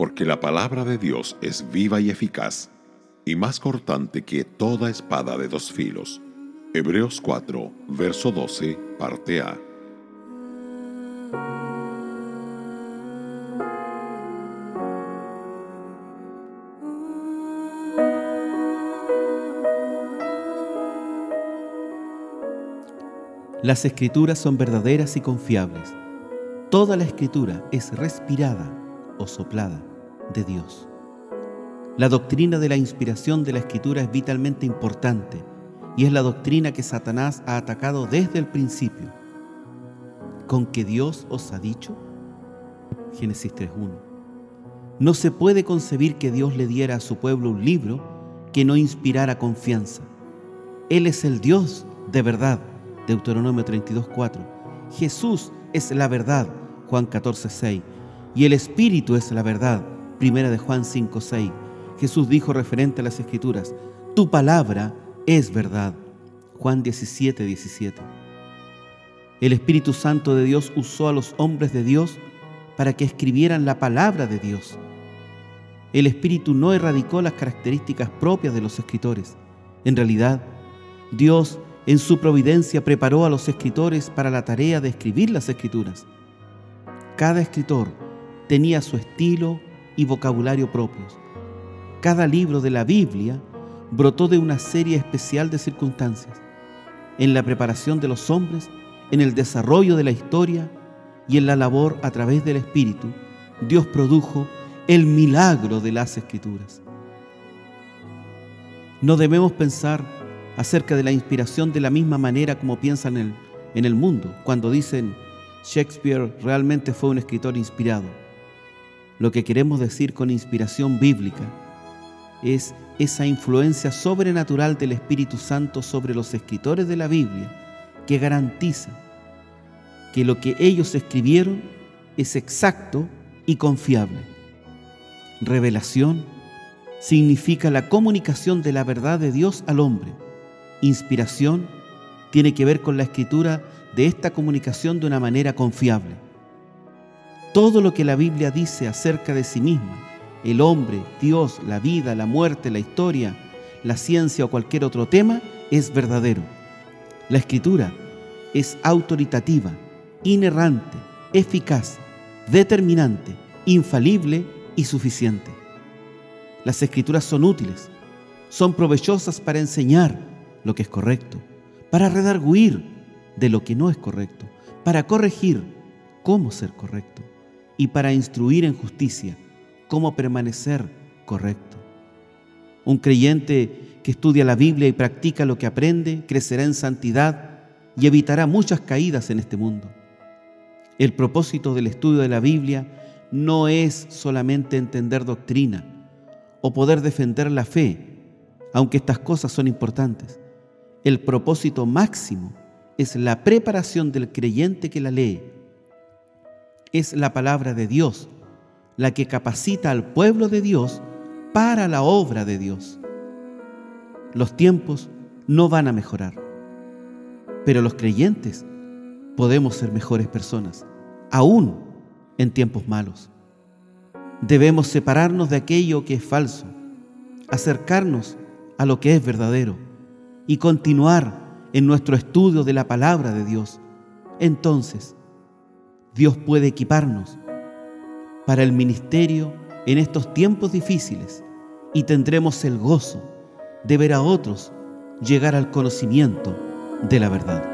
porque la palabra de Dios es viva y eficaz, y más cortante que toda espada de dos filos. Hebreos 4, verso 12, parte A. Las escrituras son verdaderas y confiables. Toda la escritura es respirada o soplada de Dios. La doctrina de la inspiración de la escritura es vitalmente importante y es la doctrina que Satanás ha atacado desde el principio. ¿Con que Dios os ha dicho? Génesis 3.1. No se puede concebir que Dios le diera a su pueblo un libro que no inspirara confianza. Él es el Dios de verdad Deuteronomio 32.4. Jesús es la verdad, Juan 14.6. Y el Espíritu es la verdad, Primera de Juan 5.6. Jesús dijo referente a las Escrituras, tu palabra es verdad, Juan 17.17. El Espíritu Santo de Dios usó a los hombres de Dios para que escribieran la palabra de Dios. El Espíritu no erradicó las características propias de los escritores. En realidad, Dios en su providencia preparó a los escritores para la tarea de escribir las escrituras. Cada escritor tenía su estilo y vocabulario propios. Cada libro de la Biblia brotó de una serie especial de circunstancias, en la preparación de los hombres, en el desarrollo de la historia y en la labor a través del Espíritu, Dios produjo el milagro de las escrituras. No debemos pensar acerca de la inspiración de la misma manera como piensan en el, en el mundo, cuando dicen Shakespeare realmente fue un escritor inspirado. Lo que queremos decir con inspiración bíblica es esa influencia sobrenatural del Espíritu Santo sobre los escritores de la Biblia que garantiza que lo que ellos escribieron es exacto y confiable. Revelación significa la comunicación de la verdad de Dios al hombre inspiración tiene que ver con la escritura de esta comunicación de una manera confiable. Todo lo que la Biblia dice acerca de sí misma, el hombre, Dios, la vida, la muerte, la historia, la ciencia o cualquier otro tema, es verdadero. La escritura es autoritativa, inerrante, eficaz, determinante, infalible y suficiente. Las escrituras son útiles, son provechosas para enseñar, lo que es correcto, para redarguir de lo que no es correcto, para corregir cómo ser correcto y para instruir en justicia cómo permanecer correcto. Un creyente que estudia la Biblia y practica lo que aprende crecerá en santidad y evitará muchas caídas en este mundo. El propósito del estudio de la Biblia no es solamente entender doctrina o poder defender la fe, aunque estas cosas son importantes. El propósito máximo es la preparación del creyente que la lee. Es la palabra de Dios la que capacita al pueblo de Dios para la obra de Dios. Los tiempos no van a mejorar, pero los creyentes podemos ser mejores personas, aún en tiempos malos. Debemos separarnos de aquello que es falso, acercarnos a lo que es verdadero y continuar en nuestro estudio de la palabra de Dios, entonces Dios puede equiparnos para el ministerio en estos tiempos difíciles y tendremos el gozo de ver a otros llegar al conocimiento de la verdad.